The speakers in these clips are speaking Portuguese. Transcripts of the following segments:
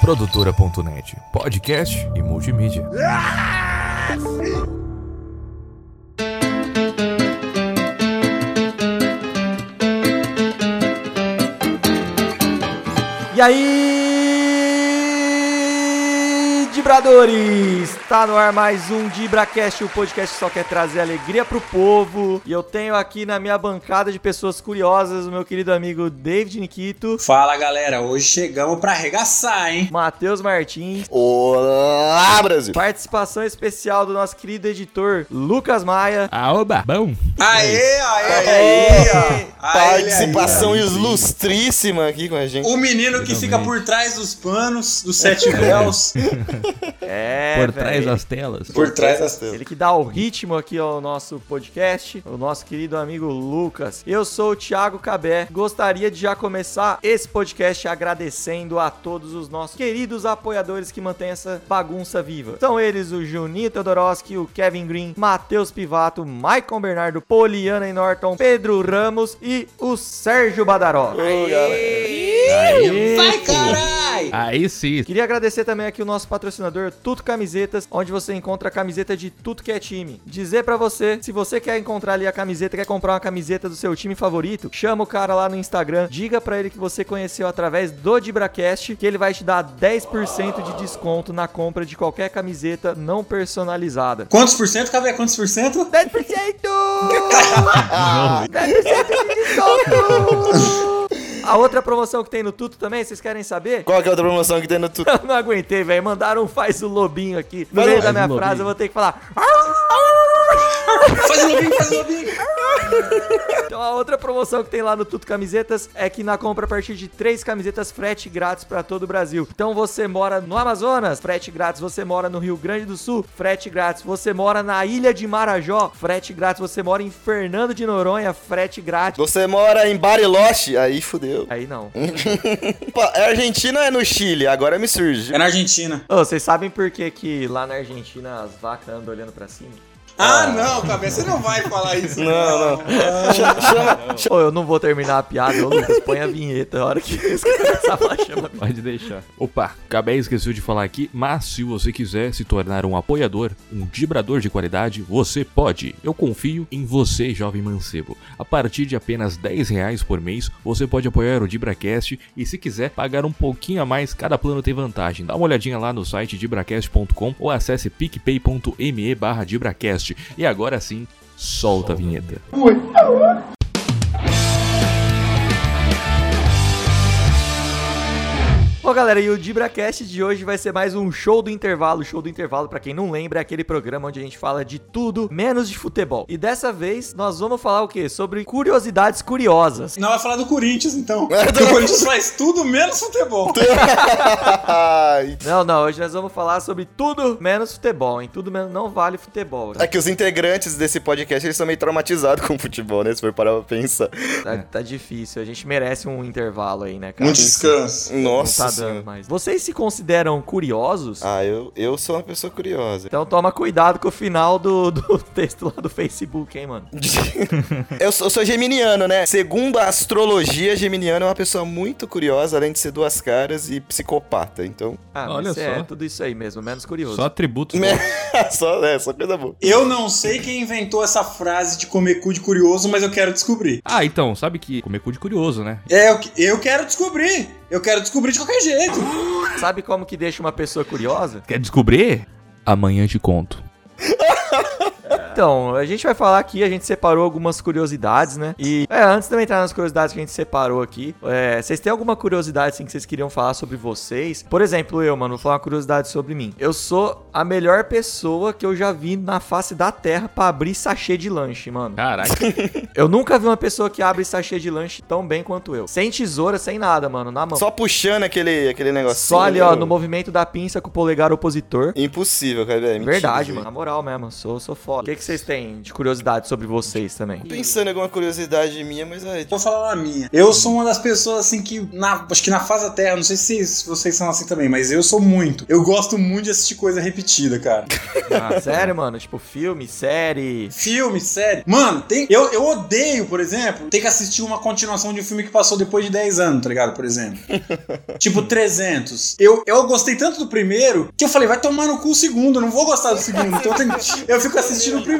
Produtora.net, podcast e multimídia. E aí, Dibradores! Tá no ar mais um DibraCast, o podcast que só quer trazer alegria pro povo. E eu tenho aqui na minha bancada de pessoas curiosas o meu querido amigo David Nikito, Fala galera, hoje chegamos pra arregaçar, hein? Matheus Martins, Olá, Brasil! participação especial do nosso querido editor Lucas Maia. Aoba, bom. Aê, aê, Aê, aê, Participação ilustríssima aqui com a gente. O menino que fica por trás dos panos, dos sete véus, É, Por velho. trás das telas. por trás das telas. Ele que dá o ritmo aqui ao nosso podcast, o nosso querido amigo Lucas. Eu sou o Thiago Cabé. Gostaria de já começar esse podcast agradecendo a todos os nossos queridos apoiadores que mantêm essa bagunça viva. São eles o Juninho Teodoroski, o Kevin Green, Matheus Pivato, Maicon Bernardo, Poliana e Norton, Pedro Ramos e o Sérgio Badaró. Aê, Vai, pô. carai! Aí sim. Queria agradecer também aqui o nosso patrocinador Tuto Camisetas, onde você encontra a camiseta de tudo que é time. Dizer pra você, se você quer encontrar ali a camiseta, quer comprar uma camiseta do seu time favorito, chama o cara lá no Instagram, diga pra ele que você conheceu através do Dibracast, que ele vai te dar 10% de desconto na compra de qualquer camiseta não personalizada. Quantos por cento, Cabé? Quantos por cento? 10%! 10% de desconto! A outra promoção que tem no Tuto também, vocês querem saber? Qual que é a outra promoção que tem no tudo? Eu não aguentei, velho. Mandaram um faz o lobinho aqui. No meio da minha frase, eu vou ter que falar. Faz o lobinho, faz o lobinho. Então a outra promoção que tem lá no Tuto Camisetas é que na compra a partir de três camisetas, frete grátis pra todo o Brasil. Então você mora no Amazonas, frete grátis. Você mora no Rio Grande do Sul, frete grátis. Você mora na Ilha de Marajó, frete grátis. Você mora em Fernando de Noronha, frete grátis. Você mora em Bariloche? Aí fudeu. Aí não. É Argentina ou é no Chile? Agora me surge. É na Argentina. Ô, vocês sabem por que, que lá na Argentina as vacas andam olhando pra cima? Ah, não, Cabé, você não vai falar isso. Não, não. Chama, chama- Ô, eu não vou terminar a piada, ô Lucas, põe a vinheta. A hora que eles começar a falar, chama. Pode deixar. Opa, Cabé esqueceu de falar aqui, mas se você quiser se tornar um apoiador, um vibrador de qualidade, você pode. Eu confio em você, jovem mancebo. A partir de apenas 10 reais por mês, você pode apoiar o DibraCast e se quiser pagar um pouquinho a mais, cada plano tem vantagem. Dá uma olhadinha lá no site dibracast.com ou acesse picpay.me barra dibracast. E agora sim, solta a vinheta. Bom, galera, e o DibraCast de hoje vai ser mais um show do intervalo. Show do intervalo, pra quem não lembra, é aquele programa onde a gente fala de tudo menos de futebol. E dessa vez nós vamos falar o quê? Sobre curiosidades curiosas. Não, vai falar do Corinthians, então. Porque o Corinthians faz tudo menos futebol. Não, não, hoje nós vamos falar sobre tudo menos futebol, hein? Tudo menos não vale futebol. É que os integrantes desse podcast, eles são meio traumatizados com o futebol, né? Se for parar pra pensar. Tá, tá difícil, a gente merece um intervalo aí, né, cara? Um descanso. Nossa tá dando mais. Vocês se consideram curiosos? Ah, eu, eu sou uma pessoa curiosa. Então toma cuidado com o final do, do texto lá do Facebook, hein, mano? eu, sou, eu sou geminiano, né? Segundo a astrologia, geminiano é uma pessoa muito curiosa, além de ser duas caras e psicopata. Então, Ah, Olha é só. tudo isso aí mesmo, menos curioso. Só atributos. só, é, só coisa boa. Eu não sei quem inventou essa frase de comer cu de curioso, mas eu quero descobrir. Ah, então, sabe que comer cu de curioso, né? É, eu, eu quero descobrir. Eu quero descobrir de qualquer jeito. Sabe como que deixa uma pessoa curiosa? Quer descobrir? Amanhã te conto. Então, a gente vai falar aqui, a gente separou algumas curiosidades, né? E, é, antes de eu entrar nas curiosidades que a gente separou aqui, é, vocês têm alguma curiosidade, assim, que vocês queriam falar sobre vocês? Por exemplo, eu, mano, vou falar uma curiosidade sobre mim. Eu sou a melhor pessoa que eu já vi na face da terra pra abrir sachê de lanche, mano. Caraca. Eu nunca vi uma pessoa que abre sachê de lanche tão bem quanto eu. Sem tesoura, sem nada, mano, na mão. Só puxando aquele, aquele negócio. Só ali, ó, no movimento da pinça com o polegar opositor. Impossível, cara. É mentira, Verdade, velho. mano. Na moral mesmo, sou, sou foda. O que, que que vocês têm de curiosidade sobre vocês também? Pensando em alguma curiosidade minha, mas aí. Vou falar a minha. Eu sou uma das pessoas assim que, na, acho que na fase da Terra, não sei se se vocês são assim também, mas eu sou muito. Eu gosto muito de assistir coisa repetida, cara. Ah, sério, mano? Tipo, filme, série. Filme, série. Mano, tem, eu, eu odeio, por exemplo, ter que assistir uma continuação de um filme que passou depois de 10 anos, tá ligado? Por exemplo. tipo, 300. Eu, eu gostei tanto do primeiro que eu falei, vai tomar no cu o segundo, eu não vou gostar do segundo. Então eu, tenho- eu fico assistindo o primeiro.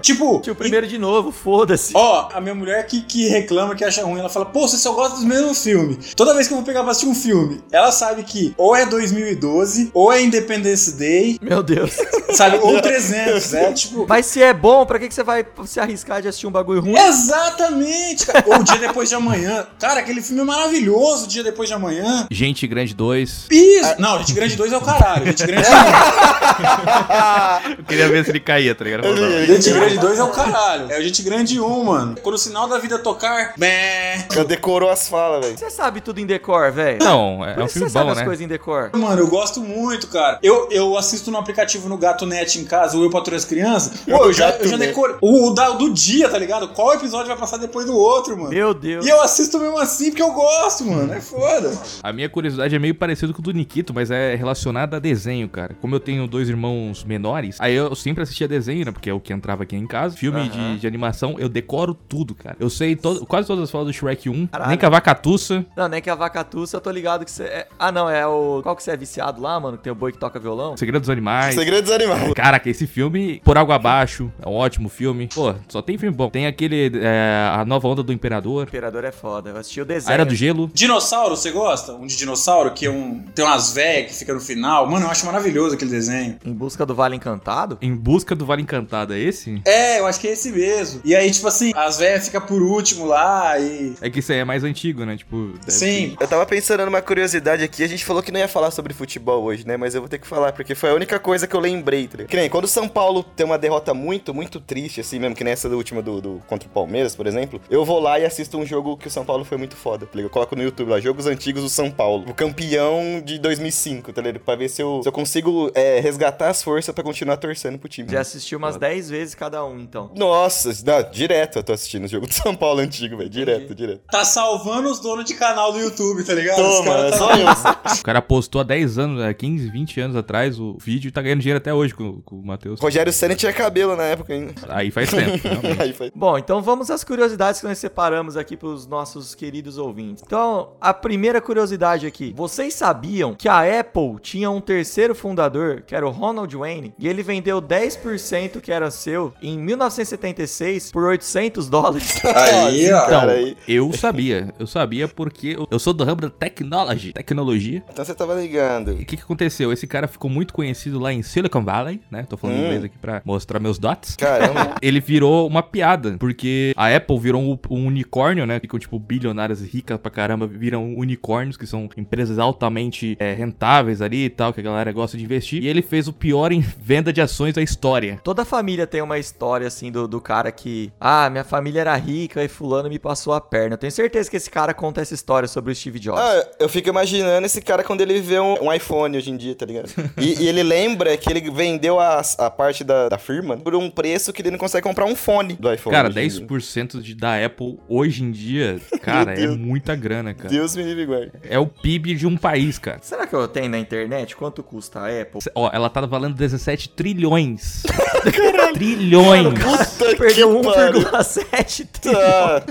Tipo, Tio, primeiro de novo, foda-se. Ó, a minha mulher que, que reclama, que acha ruim, ela fala, pô, você só gosta dos mesmos filmes. Toda vez que eu vou pegar pra assistir um filme, ela sabe que ou é 2012, ou é Independence Day, Meu Deus. sabe? Ou 300, é tipo... Mas se é bom, pra que, que você vai se arriscar de assistir um bagulho ruim? Exatamente, cara. Ou o Dia Depois de Amanhã. Cara, aquele filme é maravilhoso, o Dia Depois de Amanhã. Gente Grande 2. Isso! Não, Gente Grande 2 é o caralho. Gente Grande, Eu queria ver se ele caía, tá ligado? Gente Grande 2 é o caralho. É o Gente Grande 1, mano. Quando o sinal da vida tocar, bé. Já decorou as falas, velho. Você sabe tudo em decor, velho? Não, é Por um filme você sabe bom, as né? coisas em decor? Mano, eu gosto muito, cara. Eu, eu assisto no aplicativo no Gato Net em casa, o Eu Patrulho as Crianças. Pô, eu já, eu já decoro. O, o da- do dia, tá ligado? Qual episódio vai passar depois do outro, mano? Meu Deus. E eu assisto mesmo assim porque eu gosto, mano. É foda. A minha curiosidade é meio parecido com o do Nikito, mas é relacionada a desenho, cara. Como eu tenho dois irmãos menores, aí eu sempre assistia desenho, né? Porque é o que entrava aqui em casa. Filme de, de animação, eu decoro tudo, cara. Eu sei to- quase todas as falas do Shrek 1, Caralho. nem Cavacatuça. Não, nem que a vacatuça, eu tô ligado que você é... Ah, não, é o... Qual que você é viciado lá, mano? Que tem o boi que toca violão? Segredo dos Animais. Segredos animais. Caraca, esse filme, Por Água Abaixo, é um ótimo filme. Pô, só tem filme bom. Tem aquele, é, A Nova Onda do O Imperador, Imperador é foda. Eu assisti o A desenho. Era do Gelo. Dinossauro, você gosta? Um de dinossauro que é um. Tem umas velhas que fica no final. Mano, eu acho maravilhoso aquele desenho. Em busca do Vale Encantado? Em Busca do Vale Encantado, é esse? É, eu acho que é esse mesmo. E aí, tipo assim, as velhas ficam por último lá e. É que isso aí é mais antigo, né? Tipo, Sim. Eu tava pensando numa curiosidade aqui, a gente falou que não ia falar sobre futebol hoje, né? Mas eu vou ter que falar, porque foi a única coisa que eu lembrei, tá? Que nem quando o São Paulo tem uma derrota muito, muito triste, assim mesmo, que nessa da última do, do- contra o Palmeiras, por exemplo, eu vou lá e assisto um jogo que o São Paulo foi muito foda, tá ligado? Eu coloco no YouTube lá, jogos antigos do São Paulo, o campeão de 2005, tá ligado? Pra ver se eu, se eu consigo é, resgatar as forças pra continuar torcendo pro time. Já assisti umas 10 vezes cada um, então. Nossa, não, direto eu tô assistindo o jogo do São Paulo antigo, velho. Direto, direto. Tá salvando os donos de canal do YouTube, tá ligado? Toma, caras é tá- só eu. O cara postou há 10 anos, é, 15, 20 anos atrás o vídeo e tá ganhando dinheiro até hoje com, com o Matheus. Rogério Senna tinha cabelo na época ainda. Aí faz tempo. Aí foi. Bom, então vamos às curiosidades que nós separamos aqui para os nossos queridos ouvintes. Então, a primeira curiosidade aqui. Vocês sabiam que a Apple tinha um terceiro fundador, que era o Ronald Wayne, e ele vendeu 10% que era seu em 1976 por 800 dólares? Aí, ó. Então, Cara, aí- eu sabia. Eu sabia porque eu- sou do ramo da technology, tecnologia. Então você tava ligando. E o que, que aconteceu? Esse cara ficou muito conhecido lá em Silicon Valley, né? Tô falando Hum. inglês aqui pra mostrar meus dots. Caramba. Ele virou uma piada, porque a Apple virou um, um unicórnio, né? Ficam, tipo, bilionárias ricas pra caramba, viram unicórnios, que são empresas altamente é, rentáveis ali e tal, que a galera gosta de investir. E ele fez o pior em venda de ações da história. Toda família tem uma história assim do, do cara que, ah, minha família era rica e fulano me passou a perna. Eu tenho certeza que esse cara conta essa história sobre o Steve Jobs. Ah, eu fico imaginando esse cara quando ele vê um, um iPhone hoje em dia, tá ligado? E, e ele lembra que ele vendeu a, a parte da, da firma por um preço que ele não consegue comprar um fone do iPhone. Cara, hoje em dia. 10% de, da Apple hoje em dia, cara, é muita grana, cara. Deus me livre guarde. É o PIB de um país, cara. Será que eu tenho na internet quanto custa a Apple? Ó, ela tá valendo 17 trilhões. trilhões. Puta Perdeu que pariu. 1,7 trilhão Tá.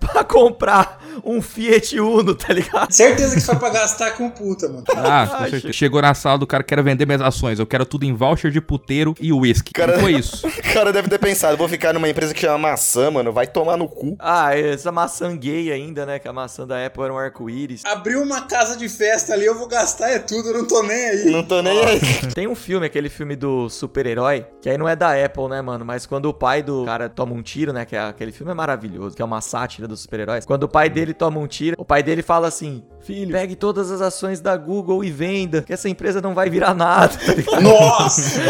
pra comprar um Fiat Uno, tá ligado? Certeza que foi pra gastar com puta, mano. Ah, com certeza. Chegou na sala do cara, quero vender minhas ações. Eu quero tudo em voucher de puteiro e whisky. Cara- foi isso. O cara deve ter pensado, vou ficar numa empresa que chama maçã, mano, vai tomar no cu. Ah, essa maçã gay ainda, né? Que a maçã da Apple era um arco-íris. Abriu uma casa de festa ali, eu vou gastar é tudo, eu não tô nem aí. Não tô nem aí. Tem um filme, aquele filme do super-herói, que aí não é da Apple, né, mano? Mas quando o pai do cara toma um tiro, né? Que é, aquele filme é maravilhoso, que é uma sátira dos super-heróis. Quando o pai dele toma um tiro, o pai dele fala assim: Filho, pegue todas as ações da Google e venda, que essa empresa não vai virar nada, tá? Nossa!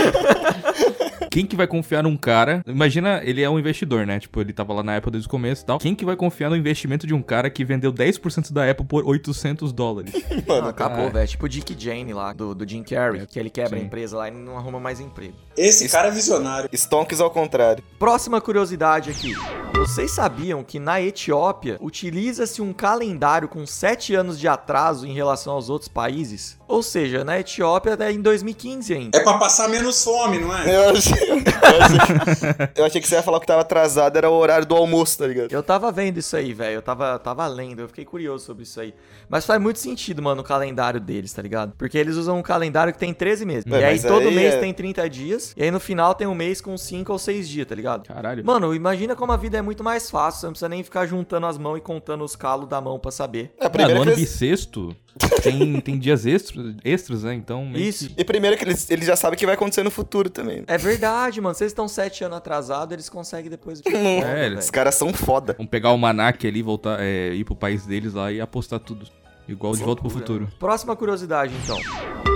quem que vai confiar num cara? Imagina, ele é um investidor, né? Tipo, ele tava lá na Apple desde o começo e tal. Quem que vai confiar no investimento de um cara que vendeu 10% da Apple por 800 dólares? Mano, acabou, ah. velho. Tipo o Dick Jane lá, do, do Jim Carrey, que ele quebra Sim. a empresa lá e não arruma mais emprego. Esse Isso- cara é visionário. Stonks ao contrário. Próxima curiosidade aqui. Vocês sabiam que na Etiópia utiliza-se um calendário com 7 anos de atraso em relação aos outros países? Ou seja, na Etiópia é em 2015 ainda. É pra passar menos fome, não é? Eu achei, eu, achei, eu achei que você ia falar que tava atrasado, era o horário do almoço, tá ligado? Eu tava vendo isso aí, velho. Eu tava, tava lendo, eu fiquei curioso sobre isso aí. Mas faz muito sentido, mano, o calendário deles, tá ligado? Porque eles usam um calendário que tem 13 meses. É, e aí mas todo aí mês é- tem 30 dias. E aí no final tem um mês com 5 ou 6 dias, tá ligado? Caralho. Mano, imagina como a vida é muito mais fácil. Você não precisa nem ficar juntando as mãos e contando os calos da mão pra saber. É, Ah, primeiro no que ano eles, bissexto tem, tem dias extras, extras, né? Então. Isso. e primeiro que eles, eles já sabem o que vai acontecer no futuro também. É verdade, mano. Vocês estão 7 anos atrasados, eles conseguem depois. É, eles- Os caras são foda. Vamos pegar o Manac ali, voltar, é, ir pro país deles lá e apostar tudo. Igual de volta pro futuro. Próxima curiosidade, então.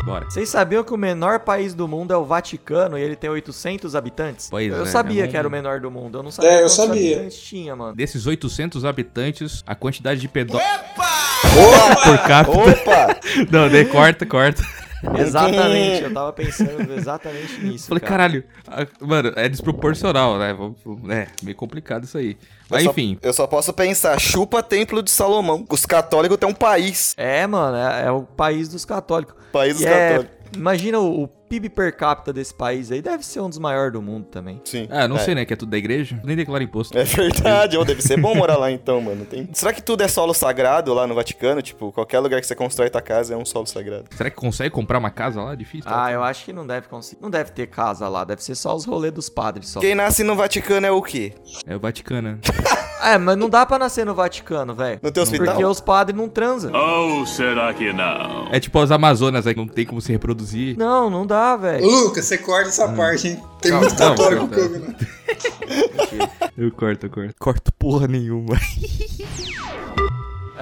Bora. Vocês sabiam que o menor país do mundo é o Vaticano e ele tem 800 habitantes? Pois eu é, sabia é um- que era o menor do mundo. Eu não sabia É, eu quantos sabia. habitantes tinha, mano. Desses 800 habitantes, a quantidade de pedó... Opa! por capita... Opa! Não, daí corta, corta. Exatamente, eu tava pensando exatamente nisso. Falei, cara. caralho, mano, é desproporcional, né? É, meio complicado isso aí. Mas eu enfim, Só, eu só posso pensar, chupa Templo de Salomão. Os católicos têm um país. É, mano, é, é o país dos católicos. País dos é- católicos. Imagina o, o PIB per capita desse país aí, deve ser um dos maiores do mundo também. Sim. ah, não é. sei, né? Que é tudo da igreja. Nem declara imposto. É verdade, ou deve ser bom morar lá então, mano. Tem- Será que tudo é solo sagrado lá no Vaticano? Tipo, qualquer lugar que você constrói tua casa é um solo sagrado. Será que consegue comprar uma casa lá? Difícil. Ah, eu acho que não deve conseguir. Não deve ter casa lá, deve ser só os rolês dos padres só. Quem nasce no Vaticano é o quê? É o Vaticano. né? É, mas não dá pra nascer no Vaticano, velho. No teu hospital? Porque os padres não transam. Ou será que não? É tipo as Amazonas aí, que não tem como se reproduzir. Não, não dá, Ô, velho. Lucas, você corta essa parte, hein? Tem muito que ouve, né? Eu corto, eu corto. Corto porra nenhuma.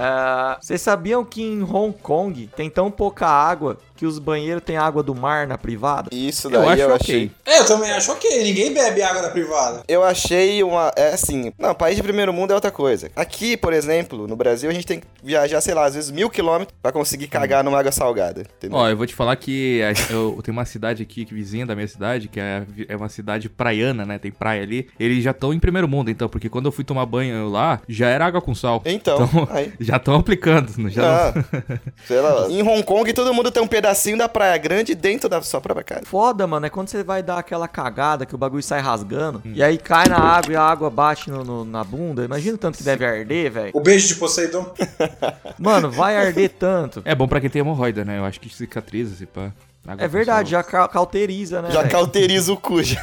Ah, Vocês sabiam que em Hong Kong tem tão pouca água que os banheiros têm água do mar na privada? Isso Eu daí acho eu, achei. É, eu também acho ok. Ninguém bebe água da privada. Eu achei uma. É assim. Não, país de primeiro mundo é outra coisa. Aqui, por exemplo, no Brasil, a gente tem que viajar, sei lá, às vezes mil quilômetros pra conseguir cagar numa água salgada. Entendeu? Ó, eu vou te falar que a- eu, tenho uma cidade aqui, que vizinha da minha cidade, que é, é uma cidade praiana, né? Tem praia ali. Eles já estão em primeiro mundo, então, porque quando eu fui tomar banho lá, já era água com sal. Então, aí. já estão aplicando. não- Já Ah, sei lá. Em Hong Kong, todo mundo tem um pedacinho da praia grande dentro da sua própria casa. Foda, mano, é quando você vai dar aquela cagada que o bagulho sai rasgando e aí cai na água e a água bate no- no- na bunda. Imagina o tanto que deve arder, velho. O beijo de Poseidon. Mano, vai arder tanto. É bom pra quem tem hemorroida, né? Eu acho que cicatriza, se pá. É verdade, já ca- cauteriza, né? Já velho? cauteriza o cu. já.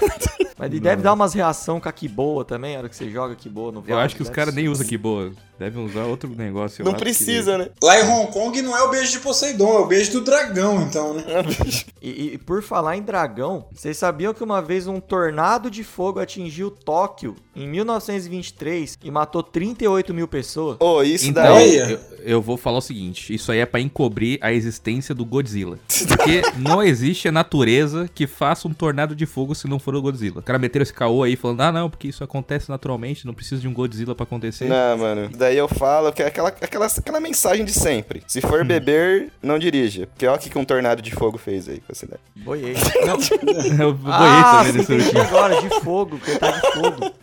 Mas ele deve dar umas reação com a boa também, a hora que você joga boa no Eu acho que os caras nem usam que boa. Devem usar outro negócio. Não precisa, né? Lá em Hong Kong não é o beijo de Poseidon, é o beijo do dragão, então, né? E, e por falar em dragão, vocês sabiam que uma vez um tornado de fogo atingiu Tóquio em 1923 e matou 38 mil pessoas? Ô, isso Então, daí. Olha. eu, eu vou falar o seguinte: isso aí é pra encobrir a existência do Godzilla. Porque não existe a natureza que faça um tornado de fogo se não for o Godzilla. O cara meteram esse caô aí falando: ah, não, porque isso acontece naturalmente, não precisa de um Godzilla pra acontecer. Não, mano. Daí eu falo que é aquela, aquela, aquela mensagem de sempre. Se for Hum. beber, não dirija. Porque olha o que que um tornado de fogo fez aí com a cidade. Boiei. eu boiei ah, também nesse último. agora, de fogo, coitado de fogo.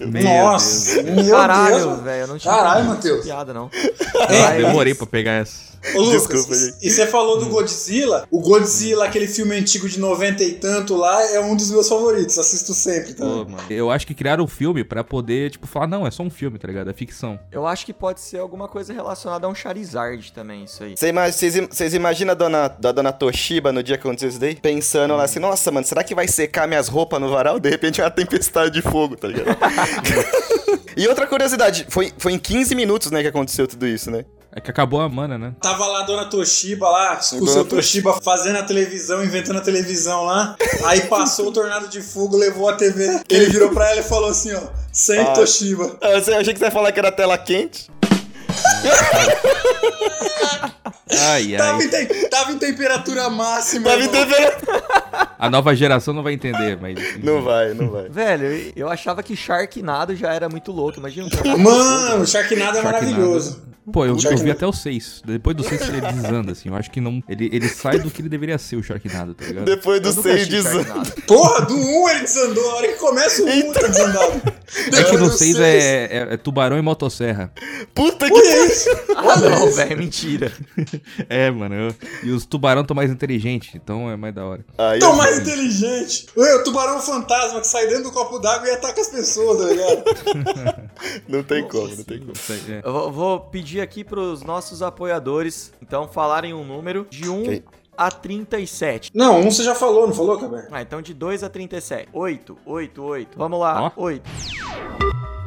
Meu Nossa, Deus. meu Caralho, Deus. velho, eu não tinha Caralho, Matheus. piada, não. Eu Vai, demorei pra pegar essa. Ô, Lucas, Desculpa, gente. e você falou do Godzilla? O Godzilla, aquele filme antigo de 90 e tanto lá, é um dos meus favoritos. Assisto sempre, tá? Pô, mano. Eu acho que criaram um filme pra poder, tipo, falar: não, é só um filme, tá ligado? É ficção. Eu acho que pode ser alguma coisa relacionada a um Charizard também, isso aí. Vocês im- vocês imaginam a dona, da dona Toshiba no dia que aconteceu isso daí? Pensando lá assim, nossa, mano, será que vai secar minhas roupas no varal? De repente é uma tempestade de fogo, tá ligado? e outra curiosidade, foi, foi em 15 minutos, né, que aconteceu tudo isso, né? É que acabou a mana, né? Tava lá a dona Toshiba lá, com o seu Toshiba fazendo a televisão, inventando a televisão lá. Aí passou o tornado de fogo, levou a TV. Ele virou pra ela e falou assim, ó, sem Ah. Toshiba. Ah, Eu eu achei que você ia falar que era tela quente. Ai, Tava ai. em, te- tava em temperatura máxima. Tava em irmão. temperatura. A nova geração não vai entender, mas. Não vai, não vai. Velho, eu- achava que Sharknado já era muito louco. Imagina um Mano, o Sharknado é Sharknado. maravilhoso. Pô, eu, eu vi até o 6. Depois do 6 ele desanda, assim. Eu acho que não. Ele, ele sai do que ele deveria ser, o Sharknado, tá ligado? Depois do Eu nunca seis assisti desanda. Sharknado. Porra, do 1 ele desandou. A hora que começa o 1 tá desandado. É que no do 6 seis- é, é- é tubarão e motosserra. Puta que Olha isso. Ah, não, velho, mentira. É, mano. eu- e os tubarão estão mais inteligentes, então é mais da hora. Aí Tão eu- mais inteligente. Ué, o tubarão fantasma que sai dentro do copo d'água e ataca as pessoas, tá ligado? Não tem como, não tem como. É. Eu vou, pedir aqui pros nossos apoiadores, então, falarem um número de 1 Ok. a 37. Não, um você já falou, não falou, Cabé? Ah, então de 2 a 37. 8, 8, 8. Vamos lá, Ó. 8.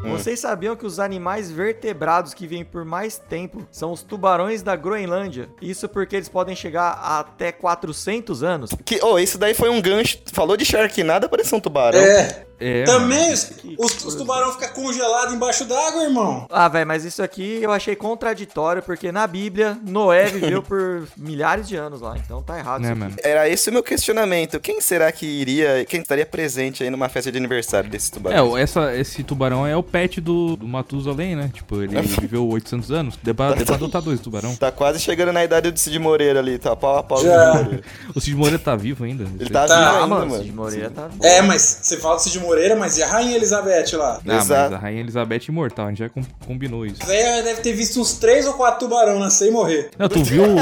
Vocês sabiam que os animais vertebrados que vivem por mais tempo são os tubarões da Groenlândia? Isso porque eles podem chegar a até 400 anos? Que, oh, isso daí foi um gancho. Falou de Sharknado, parecia um tubarão. É. É, Também os, Que os, os tubarão ficam congelados embaixo d'água, irmão. Ah, velho, mas isso aqui eu achei contraditório, porque na Bíblia, Noé viveu por milhares de anos lá, então tá errado. Né, mano? Era esse o meu questionamento. Quem será que iria. Quem estaria presente aí numa festa de aniversário desse É, tubarão? o- essa, esse tubarão é o pet do, do Matusalém, né? Tipo, ele viveu 800 anos. Deu pra, deu pra adotar dois tubarão. Tá quase chegando na idade do Cid Moreira ali, tá pau a pau Já. Cid Moreira. O Cid Moreira tá vivo ainda. Ele tá, Tá, vivo Ah, ainda, mano, mano. Cid Moreira tá... É, mas você fala do Cid Moreira, mas e a Rainha Elizabeth lá? Ah, mas Exato. a Rainha Elizabeth é imortal, a gente já com- combinou isso. A véia deve ter visto uns três ou quatro tubarão nascer e morrer. Não, tu viu o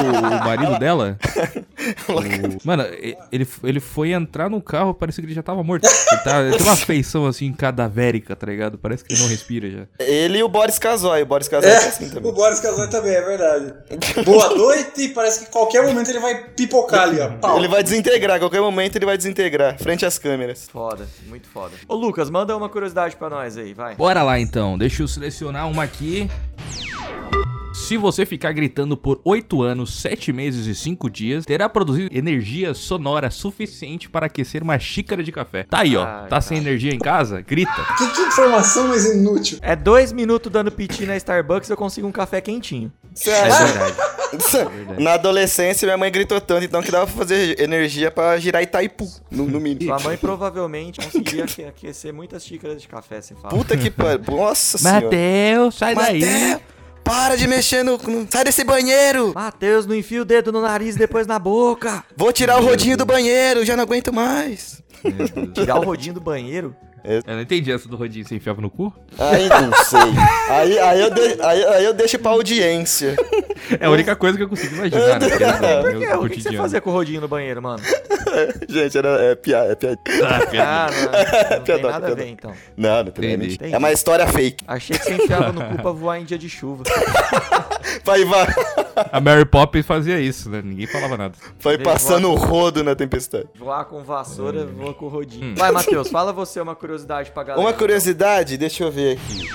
marido dela? O- Mano, ele, ele foi entrar no carro, parecia que ele já tava morto. Ele, tá, ele tem uma feição assim, cadavérica, tá ligado? Parece que ele não respira já. Ele e o Boris Casoy. O Boris Casoy é, assim É, o também. Boris Casoy também, é verdade. Boa noite, parece que qualquer momento ele vai pipocar ali, ó. Pau. Ele vai desintegrar, a qualquer momento ele vai desintegrar, frente às câmeras. Foda, muito foda. Ô, Lucas, manda uma curiosidade pra nós aí, vai. Bora lá então, deixa eu selecionar uma aqui. Se você ficar gritando por 8 anos, 7 meses e 5 dias, terá produzido energia sonora suficiente para aquecer uma xícara de café. Tá aí, ó. Ai, Tá sem energia em casa? Grita. Que, que informação mais inútil. É dois minutos dando piti na Starbucks eu consigo um café quentinho. Você É acha? verdade. Na adolescência, minha mãe gritou tanto, então, que dava pra fazer energia pra girar Itaipu, no, no mínimo. Sua mãe provavelmente conseguia aque- aquecer muitas xícaras de café, se fala. Puta que pariu. Nossa senhora. Mateus, sai daí. Mateus, para de mexer no, no- Sai desse banheiro! Matheus, não enfia o dedo no nariz e depois na boca. Vou tirar o rodinho do banheiro, já não aguento mais. Tirar o rodinho do banheiro? Eu não entendi essa do rodinho, você enfiava no cu? Aí não sei. Aí, aí, eu, de- aí, aí eu deixo pra audiência. É a única coisa que eu consigo imaginar, né? que é Por quê? O que, que você fazia com o rodinho no banheiro, mano? Gente, era, é piada. É piada. Ah, piada. Ah, não, não tem nada a ver, então. Não, não tem. É uma história fake. Achei que você enfiava no cu pra voar em dia de chuva. Vai, vai, A Mary Poppins fazia isso, né? Ninguém falava nada. vai passando o rodo na tempestade. Voar com vassoura, voa com rodinho. Vai, Matheus, fala você uma curiosidade pra galera. Uma curiosidade, deixa eu ver aqui.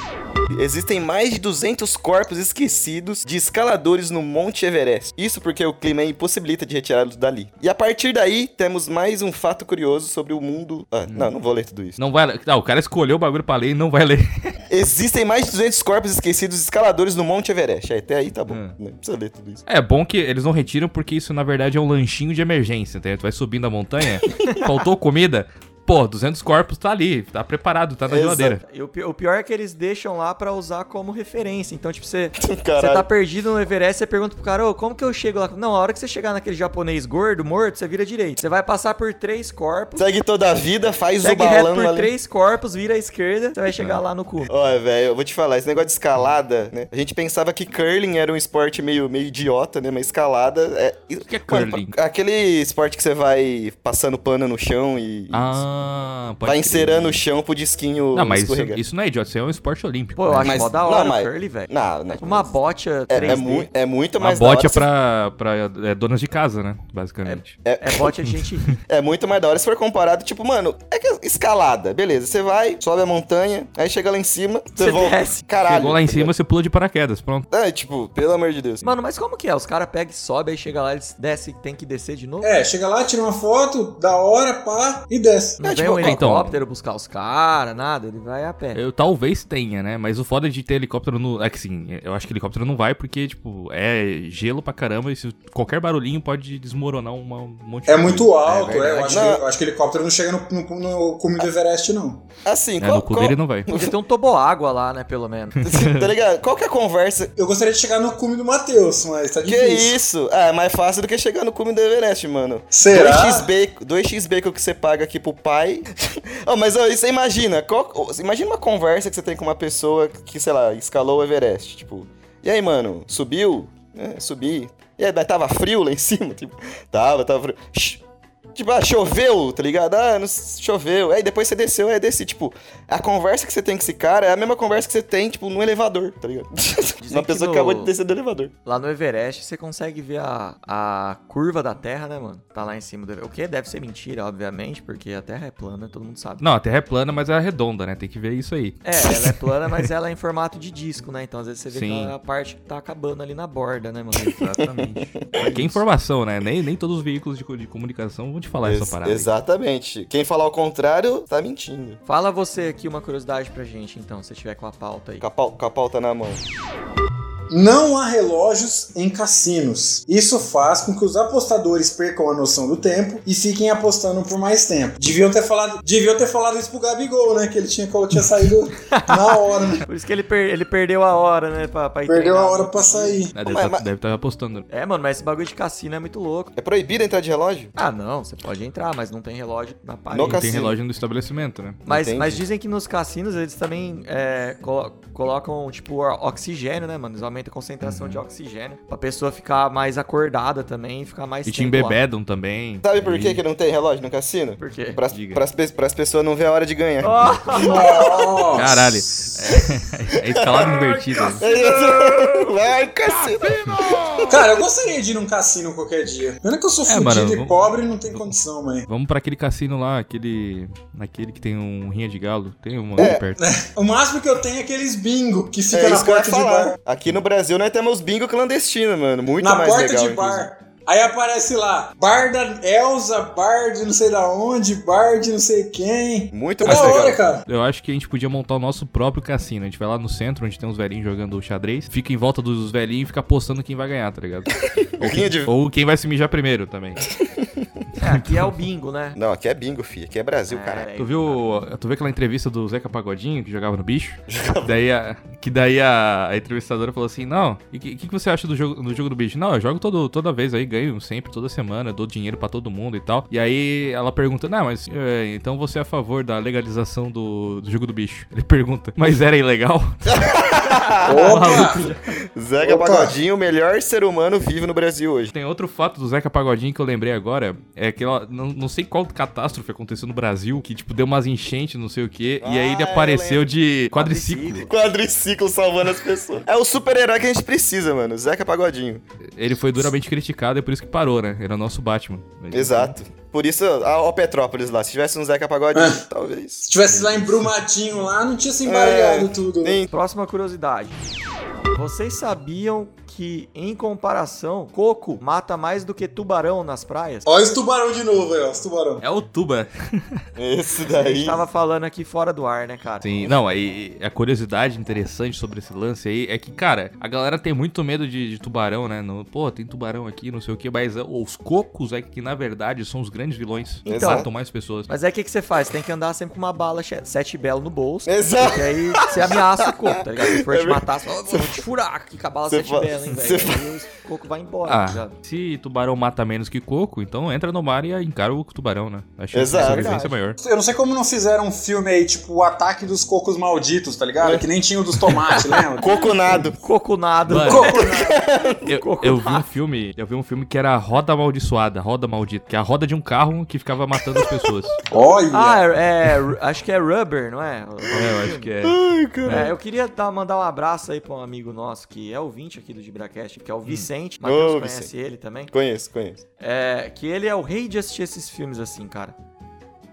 Existem mais de 200 corpos esquecidos de escaladores no Monte Everest. Isso porque o clima impossibilita de retirá-los dali. E a partir daí, temos mais um fato curioso sobre o mundo. Ah, não, não vou ler tudo isso. Não vai ler. Não, o cara escolheu o bagulho pra ler e não vai ler. Existem mais de 200 corpos esquecidos escaladores no Monte Everest. É, até aí tá bom. Hum. Não precisa ler tudo isso. É bom que eles não retiram porque isso na verdade é um lanchinho de emergência, entendeu? Tu vai subindo a montanha, faltou comida, pô, 200 corpos tá ali, tá preparado, tá na Exato. geladeira. E o, pi- o pior é que eles deixam lá pra usar como referência. Então, tipo, você, você tá perdido no Everest, você pergunta pro cara, ô, como que eu chego lá? Não, a hora que você chegar naquele japonês gordo, morto, você vira direito. Você vai passar por três corpos, Segue toda a vida, faz segue o reto balão por ali. três corpos, vira à esquerda, você vai chegar lá no cu. Olha, velho, eu vou te falar, esse negócio de escalada, né? A gente pensava que curling era um esporte meio, meio idiota, né? Mas escalada é. O que é curling? aquele esporte que você vai passando pano no chão e. Ah, pode vai crer. encerando o chão pro disquinho Não, mas isso, escorregar. isso não é idiota, isso é um esporte olímpico. Pô, eu acho Mas- mó da não, hora mas- o curly, velho. Não, né? Uma botia 3D. É, é, mu é muito Uma mais da bote hora é se- pra, pra é, donas de casa, né? Basicamente. É bote de gente. É muito mais da hora se for comparado, tipo, mano, é que escalada, beleza. Você vai, sobe a montanha, aí chega lá em cima, você volta. desce. Caralho. Chegou lá em cima, você pula de paraquedas, pronto. É, tipo, pelo amor de Deus. Mano, mas como que é? Os caras pegam e sobem, aí chega lá, eles descem, tem que descer de novo? É, chega lá, tira uma foto, da hora, pá, e desce. Não É, vem tipo, um é, então- helicóptero buscar os caras, nada, ele vai a pé. Eu talvez tenha, né? Mas o foda de ter helicóptero no. É que sim, eu acho que helicóptero não vai porque, tipo, é gelo pra caramba e se qualquer barulhinho pode desmoronar uma, um monte de É coisa. muito alto, é. verdade. eu, acho que, eu acho que helicóptero não chega no, no, no cume do Everest, não. Assim, É, qual, no cu qual- dele não vai. Podia ter um toboágua lá, né, pelo menos. tá ligado? Qual que é a conversa? Eu gostaria de chegar no cume do Matheus, mas tá Que difícil. isso? Ah, é mais fácil do que chegar no cume do Everest, mano. Será? 2x bacon, 2x bacon que você paga aqui pro pai. oh, mas ó, você imagina, qual- oh, imagina uma conversa que você tem com uma pessoa que, sei lá, escalou o Everest, tipo, e aí, mano, subiu? É, subi. E aí, tava frio lá em cima? Tipo, tava, tava frio. Shhh. Tipo, ah, choveu, tá ligado? Ah, não, choveu. Aí depois você desceu, aí desci. Tipo, a conversa que você tem com esse cara é a mesma conversa que você tem, tipo, no elevador, tá ligado? Uma que pessoa no- que acabou de descer do elevador. Lá no Everest você consegue ver a, a curva da Terra, né, mano? Tá lá em cima do O que deve ser mentira, obviamente, porque a Terra é plana, todo mundo sabe. Não, a Terra é plana, mas ela é redonda, né? Tem que ver isso aí. É, ela é plana, mas ela é em formato de disco, né? Então às vezes você vê Sim. que a parte que tá acabando ali na borda, né, mano? Exatamente. que informação, né? Nem, nem todos os veículos de, de comunicação vão te falar essa Ex- parada. aí. Exatamente. Quem falar o contrário, tá mentindo. Fala você aqui uma curiosidade pra gente, então, se tiver com a pauta aí. Com a, pau- com a pauta na mão. Não há relógios em cassinos. Isso faz com que os apostadores percam a noção do tempo e fiquem apostando por mais tempo. Deviam ter falado, deviam ter falado isso pro Gabigol, né? Que ele tinha, tinha saído na hora, né? Por isso que ele, per- ele perdeu a hora, né, pra, pra Perdeu a treinar. hora pra sair. É, deve Mas- tá- mas- estar apostando. É, mano, mas esse bagulho de cassino é muito louco. É proibido entrar de relógio? Ah, não, você pode entrar, mas não tem relógio na parede. No Tem relógio no estabelecimento, né? Mas, Entendi. mas dizem que nos cassinos eles também é, colo- colocam, tipo, oxigênio, né, mano? Eles aumentam a concentração de oxigênio pra pessoa ficar mais acordada também ficar mais E te tempo lá. embebedam também. Sabe por E- que, que não tem relógio no cassino? Por quê? Pras, Diga. pras, pe- pras pessoas não ver a hora de ganhar. Nossa. Caralho. É, é escalada invertida. Vai, cassino! Cara, eu gostaria de ir num cassino qualquer dia. Pena que eu sou É, fudido mano, e vamos- pobre e não tem condição, mãe. Vamos pra aquele cassino lá, aquele. Naquele que tem um rinha de galo. Tem um É. ali perto. O máximo que eu tenho é aqueles bingo que fica É na porta de bar. Aqui no Brasil nós temos bingo clandestino, mano. Muito na mais porta legal, de bar. inclusive. Aí aparece lá, bar da Elza, bar de não sei da onde, bar de não sei quem. Muito É mais da legal. hora, cara. Eu acho que a gente podia montar o nosso próprio cassino. A gente vai lá no centro, onde tem uns velhinhos jogando xadrez, fica em volta dos velhinhos e fica apostando quem vai ganhar, tá ligado? ou, quem, de- ou quem vai se mijar primeiro também. É, aqui é o bingo, né? Não, aqui é bingo, filho. Aqui é Brasil, É, caralho. aí. Tu viu, tu viu aquela entrevista do Zeca Pagodinho, que jogava no bicho? daí a, que daí a, a entrevistadora falou assim, não, e o que, que, que você acha do jogo, do jogo do bicho? Não, eu jogo todo, toda vez aí, ganho sempre, toda semana, dou dinheiro pra todo mundo e tal. E aí ela pergunta, não, mas é, então você é a favor da legalização do, do jogo do bicho? Ele pergunta, mas era ilegal? Opa! Zeca Opa. Pagodinho, o melhor ser humano vivo no Brasil hoje. Tem outro fato do Zeca Pagodinho que eu lembrei agora, é que ela, não, não sei qual catástrofe aconteceu no Brasil, que tipo deu umas enchentes, não sei o quê, e aí ele Ah, eu apareceu de quadriciclo. Quadriciclo salvando as pessoas. É o super-herói que a gente precisa, mano. Zeca Pagodinho. Ele foi duramente criticado, é por isso que parou, né? Era o nosso Batman. Mas- Exato. Por isso, a ó Petrópolis lá. Se tivesse um Zeca Pagodinho, É. talvez. Se tivesse lá em Brumadinho lá, não tinha se embaralhado É, tudo. né? Próxima curiosidade. Vocês sabiam que, em comparação, coco mata mais do que tubarão nas praias? Olha os tubarão de novo aí, ó. Os tubarão. É o Tuba. esse A daí. gente tava falando aqui fora do ar, né, cara? Sim, não, aí a curiosidade interessante sobre esse lance aí é que, cara, a galera tem muito medo de, de tubarão, né? No, Pô, tem tubarão aqui, não sei o que, mas os cocos é que, na verdade, são os grandes vilões. que Exato. matam mais pessoas. Mas aí o que, que você faz? Você tem que andar sempre com uma bala sete belo no bolso. Exato. Porque aí você ameaça o coco, tá ligado? Se for É te matar, você fala, "Vou te furar aqui com a bala Você sete fa- belo, hein, velho. o coco vai embora, Ah, ligado? se tubarão mata menos que coco, então entra no mar e encara o tubarão, né? A de Exato. sobrevivência é maior. Eu não sei como não fizeram um filme aí, tipo, o ataque dos cocos malditos, tá ligado? Que nem tinha o dos tomates, lembra? Coconado. Coconado. Mano, Coco- Eu, eu vi um filme, eu vi um filme que era a Roda Amaldiçoada, Roda Maldita, que é a roda de um carro que ficava matando as pessoas. Olha! Ah, é, é- acho que é Rubber, não é? É, eu acho que é. É, eu queria dar- mandar um abraço aí pra um amigo nosso que é ouvinte aqui do Gibracast, que é o Vicente. Matheus Ô, conhece Vicente. ele também. Conheço, conheço. É, que ele é o rei de assistir esses filmes assim, cara.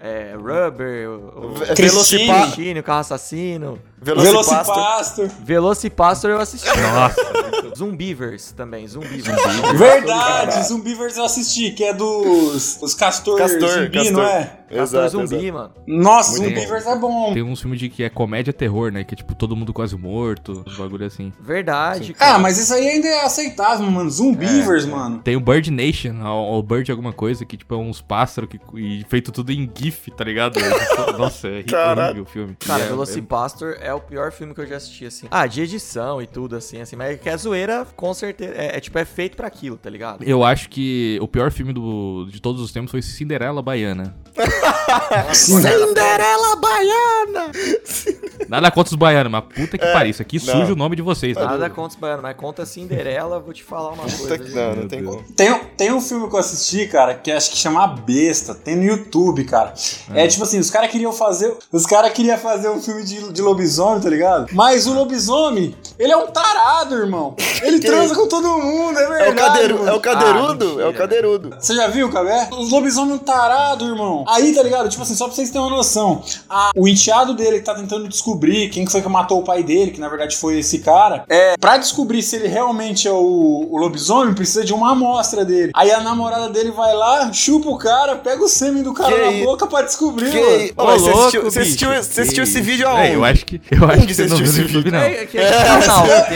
É, Rubber, o, o Ve- Christine. Velocipa- Christine, o Carro Assassino. Velocipastor. Velocipastor. Velocipastor eu assisti. Nossa. Zumbivers também, Zumbivers. Verdade, Zumbivers eu assisti, que é dos os Castor, Castor, Zumbi, Castor. não é? Castor Exato, Zumbi, exato. mano. Nossa, Muito Zumbivers é bom. Tem uns filmes de que é comédia terror, né? Que é tipo todo mundo quase morto, uns bagulho assim. Verdade, Ah, mas isso aí ainda é aceitável, mano. Zumbivers, mano. Tem o Bird Nation, ou o Bird alguma coisa, que tipo é uns pássaros que, e feito tudo em GIF, tá ligado? Nossa, é horrível o filme. Cara, é- Velocipastor é... o pior filme que eu já assisti, assim. Ah, de edição e tudo, assim, assim. Mas é que a zoeira, com certeza, é, é, tipo, é feito pra aquilo, tá ligado? Eu acho que o pior filme do, de todos os tempos foi Cinderela Baiana. Cinderela Baiana! Nada contra os baianos, mas puta que pariu. Isso aqui não. suja o nome de vocês, tá? Nada contra os baianos, mas conta Cinderela, vou te falar uma coisa. Que-? Não, não Meu tem. Tem, um- tem um filme que eu assisti, cara, que acho que chama Besta. Tem no YouTube, cara. É tipo assim, os caras queriam fazer. Os caras queriam fazer um filme de, de lobisomem, tá ligado? Mas o lobisomem, ele é um tarado, irmão. Ele transa com todo mundo, é É o, verdade. cadeiru, mano. é o cadeirudo, Ah, é o cadeirudo. Você já viu, Cabé? Os lobisomens tarado, irmão. Aí, tá ligado? Tipo assim, só pra vocês terem uma noção. a- o enteado dele que tá tentando descobrir quem que foi que matou o pai dele, que na verdade foi esse cara. É, pra descobrir se ele realmente é o, o lobisomem, precisa de uma amostra dele. Aí a namorada dele vai lá, chupa o cara, pega o sêmen do cara Que na boca pra descobrir, Que... mano. Ô, mas você louco, assistiu, você assistiu, você assistiu esse vídeo aonde? É, eu acho que, eu acho que você não assistiu viu esse YouTube, não. É, que,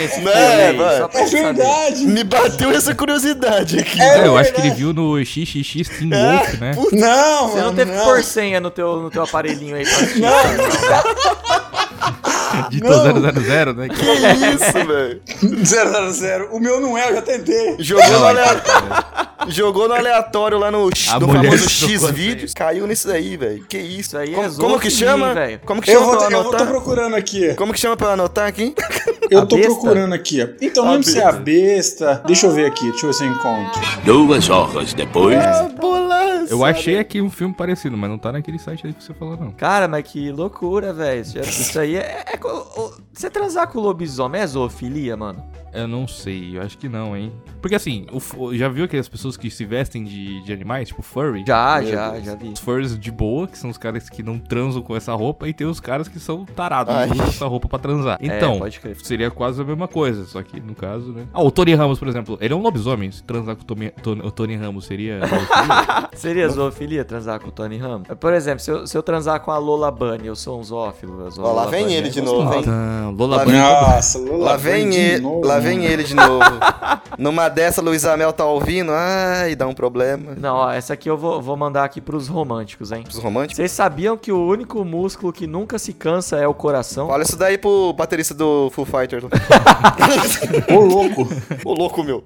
filme É, É saber. verdade. Me bateu essa curiosidade aqui. É eu acho que ele viu no XXX Teen Wolf, né? Não, Você não teve não. senha no teu, no teu aparelhinho aí pra assistir. Dito Não. 000, né? Que isso, velho. 000. zero. O meu não é, eu já tentei. Jogou, no Não, aleatório, jogou no aleatório lá no, A no famoso X vídeos. Caiu nisso aí, velho. Que isso? Aí é como, como que chama? velho. Como que Eu chama vou, pra eu eu vou tô anotar? procurando aqui. Como que chama pra eu anotar aqui? Eu A tô besta? procurando aqui. Então, não lembro se é a besta. Deixa eu ver aqui, deixa eu ver se eu encontro. Duas horas depois. Bolaça. Eu achei aqui um filme parecido, mas não tá naquele site aí que você falou, não. Cara, mas que loucura, velho. Isso, aí é, é o- Você transar com o lobisomem é zoofilia, mano? Eu não sei, eu acho que não, hein? Porque assim, o já viu aquelas pessoas que se vestem de, de animais, tipo furry? Já, Meu já, já vi. Os furries de boa, que são os caras que não transam com essa roupa, e tem os caras que são tarados, Ai. usam essa roupa pra transar. Então, É, pode crer. seria quase a mesma coisa, só que no caso, né? Ah, o Tony Ramos, por exemplo, ele é um lobisomem. Se transar com o Tony, Tony- o Tony Ramos seria. Seria zoofilia transar com o Tony Ramos? Por exemplo, se eu, se eu transar com a Lola Bunny, eu sou um zoófilo. Ó, lá Lola vem Bunny, ele é de novo, hein? Lola Bunny. Nossa, Lula Lá vem, de ele, novo, lá vem ele de novo. Numa dessa, Luiz Amel tá ouvindo. Ai, dá um problema. Não, ó, essa aqui eu vou, vou mandar aqui pros românticos, hein? Os românticos. Vocês sabiam que o único músculo que nunca se cansa é o coração? Olha isso daí pro baterista do Full Fighter. Ô, louco. Ô, louco, meu.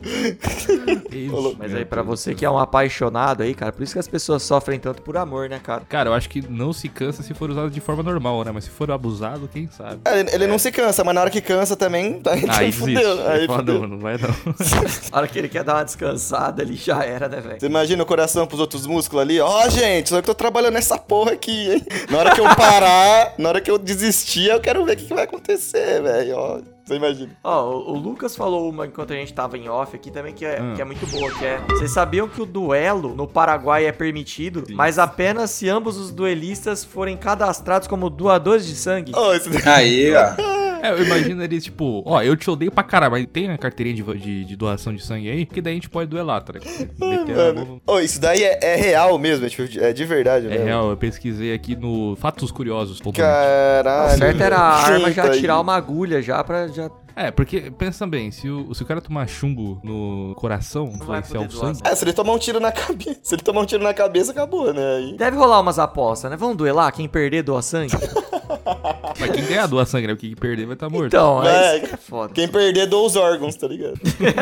Isso, Mas meu aí, pra você que é um apaixonado aí, cara, por isso que as pessoas sofrem tanto por amor, né, cara? Cara, eu acho que não se cansa se for usado de forma normal, né? Mas se for abusado, quem sabe? É, Ele, ele não se cansa, mas na hora que cansa também, tá, Aí aí desiste. fudeu. Aí Aí fala, fudeu. não, não vai não. A hora que ele quer dar uma descansada, ele já era, né, velho? Você imagina o coração pros outros músculos ali? Ó, gente, só que eu tô trabalhando nessa porra aqui, hein? Na hora que eu parar, na hora que eu desistir, eu quero ver o que, que vai acontecer, velho. Você imagina. Ó, o, o Lucas falou uma enquanto a gente tava em off aqui também que é, Hum. que é muito boa, que é... Vocês sabiam que o duelo no Paraguai é permitido, mas apenas se ambos os duelistas forem cadastrados como doadores de sangue? Ó, esse... Aí, ó. É, eu imagino eles, tipo, ó, eu te odeio pra caralho, mas tem a carteirinha de, de, de doação de sangue aí, que daí a gente pode duelar, tá ligado? Ô, isso daí é, é real mesmo, é, tipo, é de verdade É mesmo. real, eu pesquisei aqui no Fatos Curiosos. net. Caralho. O certo era a arma já tirar uma agulha já pra já... É, porque, pensa bem, se o, se o cara tomar chumbo no coração, influenciar o sangue, É, se ele tomar um tiro na cabeça, se ele tomar um tiro na cabeça, acabou, né? Aí... Deve rolar umas apostas, né? Vamos duelar? Quem perder doa sangue? mas quem ganhar doa sangue, né? O que perder vai estar morto. Então, É, é, foda. Quem perder, doa os órgãos, tá ligado?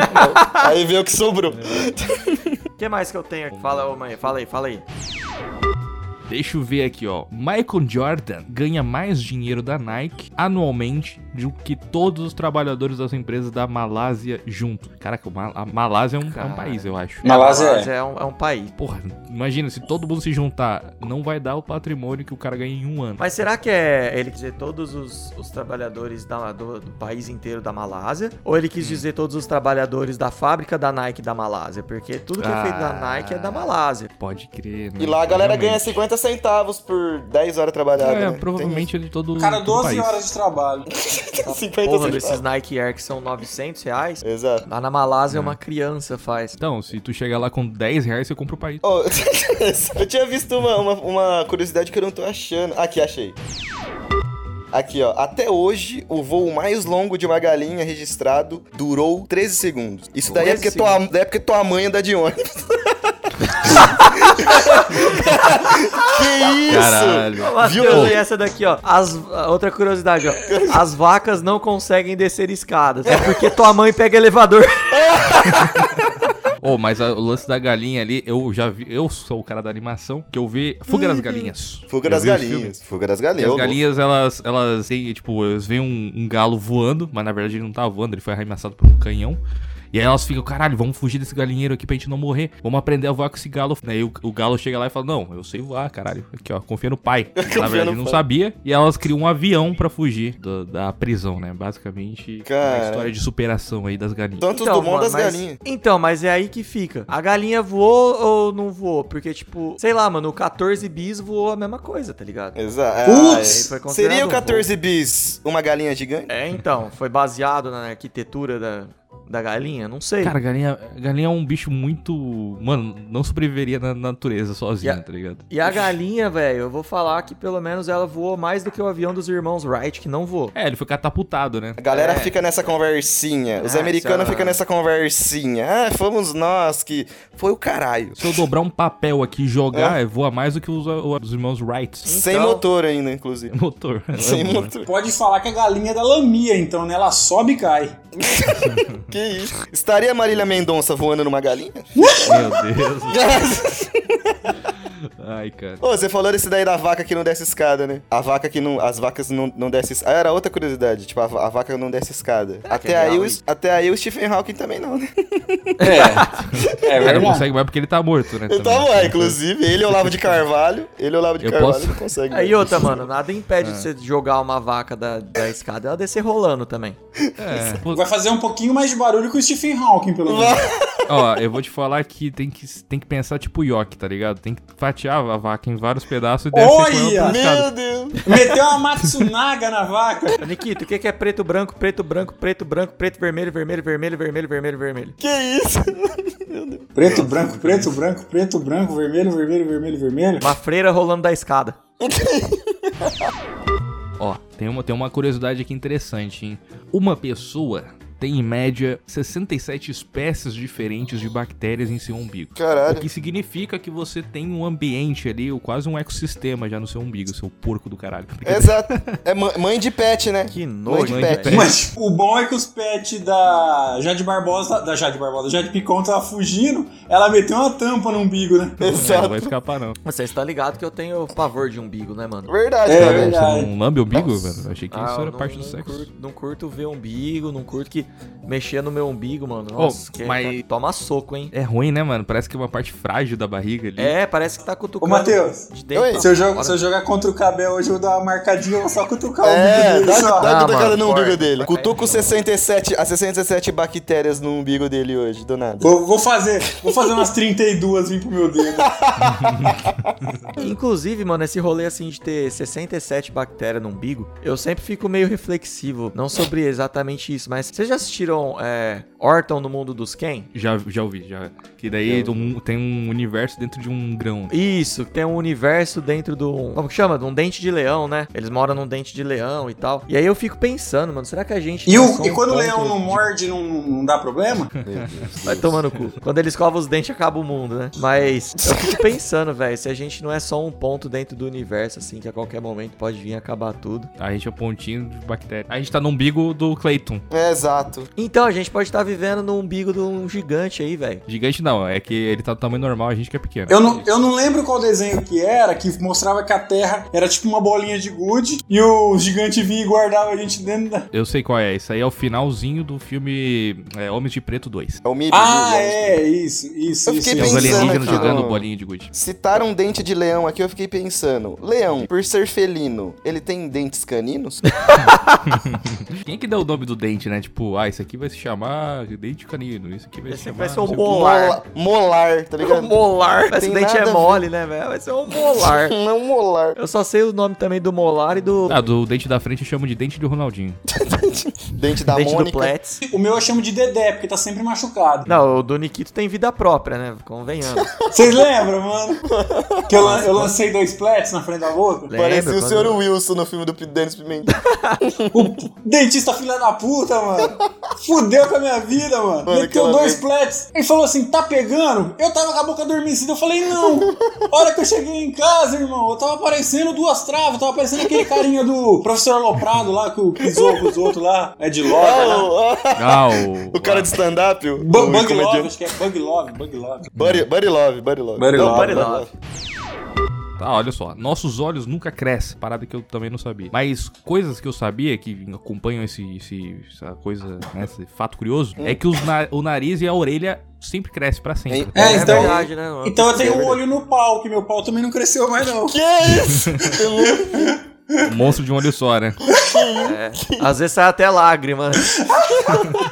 aí vê o que sobrou. O que mais que eu tenho aqui? Fala, ô mãe, fala aí, fala aí. Deixa eu ver aqui, ó. Michael Jordan ganha mais dinheiro da Nike anualmente do que todos os trabalhadores das empresas da Malásia junto. Caraca, a Malásia é um, é um país, eu acho. Malásia é. Malásia é um, é um país. Porra, imagina, se todo mundo se juntar, não vai dar o patrimônio que o cara ganha em um ano. Mas será que é ele quis dizer todos os, os trabalhadores da- do, do país inteiro da Malásia? Ou ele Hum. quis dizer todos os trabalhadores da fábrica da Nike da Malásia? Porque tudo que é feito da Ah. Nike é da Malásia. Pode crer, né? E lá a galera ganha Realmente. 50 centavos por 10 horas trabalhadas. É, né? provavelmente ele todo. Cara, todo 12 país. horas de trabalho. Tem 50 Porra, desses Nike Air que são 900 reais. Exato. Lá na Malásia Hum. uma criança faz. Então, se tu chegar lá com 10 reais, você compra o país. Oh, eu tinha visto uma, uma, uma curiosidade que eu não tô achando. Aqui, achei. Aqui, ó. Até hoje, o voo mais longo de uma galinha registrado durou 13 segundos. Isso daí é 13 porque, tua, daí é porque tua mãe anda de ônibus. que isso? Caralho. Matheus, e essa daqui, ó. As, outra curiosidade, ó. As vacas não conseguem descer escadas. É porque tua mãe pega elevador. Oh, mas a- o lance da galinha ali, eu já vi. Eu sou o cara da animação, que eu vi Fuga das Galinhas. Fuga das viu galinhas. Fuga das E galinhas. as galinhas, elas, elas têm, tipo, eles veem um, um galo voando, mas na verdade ele não tava voando, ele foi arremessado por um canhão. E aí elas ficam, caralho, vamos fugir desse galinheiro aqui pra gente não morrer. Vamos aprender a voar com esse galo. Aí o, o galo chega lá e fala, não, eu sei voar, caralho. Aqui, ó, confia no pai. Na verdade não sabia. E elas criam um avião pra fugir do- da prisão, né? Basicamente, Cara. uma história de superação aí das galinhas. Santos Dumont mano, das mas- galinhas. Então, mas é aí que fica. A galinha voou ou não voou? Porque, tipo, sei lá, mano, o 14 bis voou a mesma coisa, tá ligado? Exato. Putz! Aí foi considerado Seria o um 14 bis uma galinha gigante? É, então, foi baseado na arquitetura da, da galinha? Não sei. Cara, galinha, galinha é um bicho muito. Mano, não sobreviveria na natureza sozinha, a- tá ligado? E a galinha, velho, eu vou falar que pelo menos ela voou mais do que o avião dos irmãos Wright, que não voou. É, ele foi catapultado, né? A galera É. fica nessa conversinha. Os Ah, americanos é- ficam nessa conversinha. Ah, fomos nós que. Foi o caralho. Se eu dobrar um papel aqui e jogar, voa mais do que os, os irmãos Wright. Sem Então- motor ainda, inclusive. Motor. Sem motor. Pode falar que a galinha é da lamia, então, né? Ela sobe e cai. Que isso? Estaria Marília Mendonça voando numa galinha? Meu Deus. Ai, cara. Ô, você falou desse daí da vaca que não desce escada, né? A vaca que não. As vacas não, não descem escada. Ah, era outra curiosidade. Tipo, a, a vaca não desce escada. que Até é aí, o, até aí o Stephen Hawking também não, né? É. É Ele não verdade. consegue mais porque ele tá morto, né? Então, também. ué, inclusive, ele é o Lavo de Carvalho. Ele é o Lavo de Eu Carvalho, posso- não consegue. Aí outra, mano, nada impede Ah. de você jogar uma vaca da, da escada e ela descer rolando também. É. Vai fazer um pouquinho mais de barulho que o Stephen Hawking, pelo menos. Ó, eu vou te falar que tem que, tem que pensar tipo Yoki, tá ligado? Tem que fatiar a vaca em vários pedaços e ela Olha! Meu Deus! Meteu uma Matsunaga na vaca. Nikito, o que, que é preto, branco, preto, branco, preto, branco, preto, vermelho, vermelho, vermelho, vermelho, vermelho, vermelho? Que isso? Preto, branco, preto, branco, preto, branco, vermelho, vermelho, vermelho, vermelho. Uma freira rolando da escada. Ó, tem uma, tem uma curiosidade aqui interessante, hein? Uma pessoa tem em média 67 espécies diferentes de bactérias em seu umbigo. O Caralho. que significa que você tem um ambiente ali, ou quase um ecossistema já no seu umbigo, seu porco do caralho. Exato. É mãe de pet, né? Que Mãe nojo, de mãe de pet. Mas o bom é que os pets da Jade Barbosa, da Jade Barbosa, da Jade Picon tava fugindo, ela meteu uma tampa no umbigo, né? É, não Exato. vai escapar, não. Você está ligado que eu tenho pavor de umbigo, né, mano? Verdade, É, cara. Você verdade. não lambe o umbigo, velho? Eu achei que Ah, isso era não- parte do não sexo. Curto, não curto ver umbigo, não curto que mexer no meu umbigo, mano. Nossa, que mas- toma soco, hein? É ruim, né, mano? Parece que é uma parte frágil da barriga ali. É, parece que tá Ô, cutucando. Matheus, Oi. pra se eu, jogo, se eu jogar contra o Cabel hoje, eu vou dar uma marcadinha, eu vou só cutucar o É, umbigo dá, dele só. dá Ah, mano, no umbigo dele. Cutuca os 67, as 67 bactérias no umbigo dele hoje, do nada. Vou, vou fazer, vou fazer umas 32 vir pro meu dedo. Inclusive, mano, esse rolê assim de ter 67 bactérias no umbigo, eu sempre fico meio reflexivo. Não sobre exatamente isso, mas vocês já assistiram é, Orton no Mundo dos Ken? Já, já ouvi, já. Que daí um- tem um universo dentro de um grão. Isso, tem um universo dentro do. Como que chama? De um dente de leão, né? Eles moram num dente de leão e tal. E aí eu fico pensando, mano, será que a gente. E, é o, só e um quando o ponto leão não de- morde, não, não dá problema? Vai tomar no cu. Quando ele escova os dentes, acaba o mundo, né? Mas eu fico pensando, velho, se a gente não é só um ponto dentro do universo, assim, que a qualquer momento pode vir acabar tudo. A gente é o pontinho de bactéria. A gente tá no umbigo do Clayton. É, exato. Exato. Então, a gente pode estar vivendo no umbigo de um gigante aí, velho. Gigante não, é que ele tá do tamanho normal, a gente que é pequeno. Eu não, eu não lembro qual desenho que era, que mostrava que a Terra era tipo uma bolinha de gude e o gigante vinha e guardava a gente dentro da. Eu sei qual é, isso aí é o finalzinho do filme é, Homens de Preto 2. É o MIB. Ah, é, isso, isso, Eu isso. fiquei É os isso. pensando alienígenas aqui, jogando bolinha de gude. Citaram um dente de leão aqui, eu fiquei pensando. Leão, por ser felino, ele tem dentes caninos? Quem que deu o nome do dente, né? Tipo, ah, esse aqui vai se chamar dente canino, esse aqui vai Esse se chamar... vai ser um o molar. Molar, molar tá Um ligado? molar. Tem Esse dente é mole, né, velho? Vai ser um molar. Não molar. Eu só sei o nome também do molar e do Ah, do dente da frente eu chamo de dente do Ronaldinho. Dente da dente do Mônica. Plets. O meu eu chamo de Dedé, porque tá sempre machucado. Não, o do Nikito tem vida própria, né? Convenhamos. Vocês lembram, mano? Que eu, eu lancei dois plets na frente da boca? Parecia o Lembra quando- Wilson no filme do Dennis Pimentel. O dentista filha da puta, mano. Fudeu com a minha vida, mano. Mano, Meteu dois vez- plets. Ele falou assim: tá pegando? Eu tava com a boca adormecida. Eu falei: não. A hora que eu cheguei em casa, irmão, eu tava parecendo duas travas. Tava parecendo aquele carinha do professor Aloprado lá que pisou com os outros lá. É de Love, lá. Oh, oh, Ah, o... o cara de stand-up? o- Bu- o Bug. Love, acho que é Bug Love, Bug Love. Buddy, Buddy Love, Buddy Love. Buddy Não, Love, Buddy Love. Tá, olha só. Nossos olhos nunca crescem. Parada que eu também não sabia. Mas coisas que eu sabia, que acompanham esse, esse- essa coisa, né, esse fato curioso, é que os na- o nariz e a orelha sempre crescem pra sempre. É, É então, verdade, né, então eu tenho um olho no pau, que meu pau também não cresceu mais, não. Que isso? Um monstro de um olho só, né? É. Às vezes sai até lágrima. né?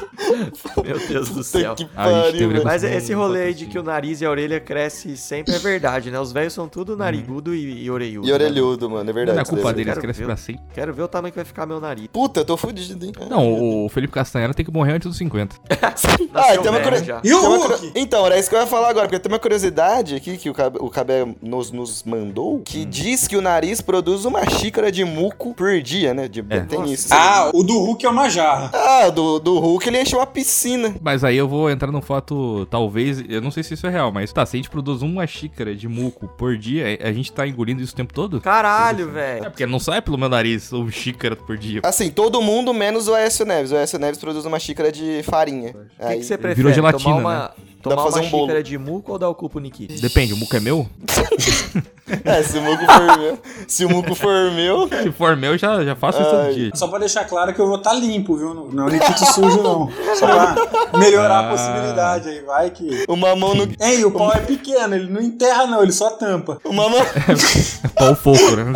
Meu Deus do céu. que A gente pariu, teve velho. Mas esse rolê aí de que o nariz e a orelha cresce sempre é verdade, né? Os velhos são tudo narigudo e, e orelhudo. E né? orelhudo, mano, é Não verdade. é culpa deles, quero cresce ver. pra sempre. Quero ver o tamanho que vai ficar meu nariz. Puta, eu tô fudido, hein? Não, o Felipe Castanheira tem que morrer antes dos 50. Ah, tem uma velho curio- já. E o tem uma Hulk? curio- Então, era isso que eu ia falar agora, porque tem uma curiosidade aqui que o Cabé, o Cabé nos, nos mandou, que diz que o nariz produz uma xícara de muco por dia, né? De, É. Tem isso. Ah, o do Hulk é uma jarra. Ah, do, do Hulk ele encheu uma piscina. Mas aí eu vou entrar num fato, talvez, eu não sei se isso é real, mas tá, se a gente produz uma xícara de muco por dia, a gente tá engolindo isso o tempo todo? Caralho, É, velho. porque não sai pelo meu nariz uma xícara por dia. Assim, todo mundo menos o Aécio Neves. O Aécio Neves produz uma xícara de farinha. O que, que você prefere? virou gelatina, tomar uma, né? Tomar Dá pra fazer uma um bolo. xícara de muco ou dar o cu pro Nikito? Depende, o muco é meu? É, se o muco for meu. Se o muco for meu. Se for meu, eu já, já faço isso todo dia. Só pra deixar claro que eu vou estar limpo, viu? Não é líquido sujo, não. Só pra melhorar a Ah. possibilidade aí, vai que. Uma mão no. Hein, o pau é pequeno, ele não enterra, não, ele só tampa. Uma mão. Pau fofo, né?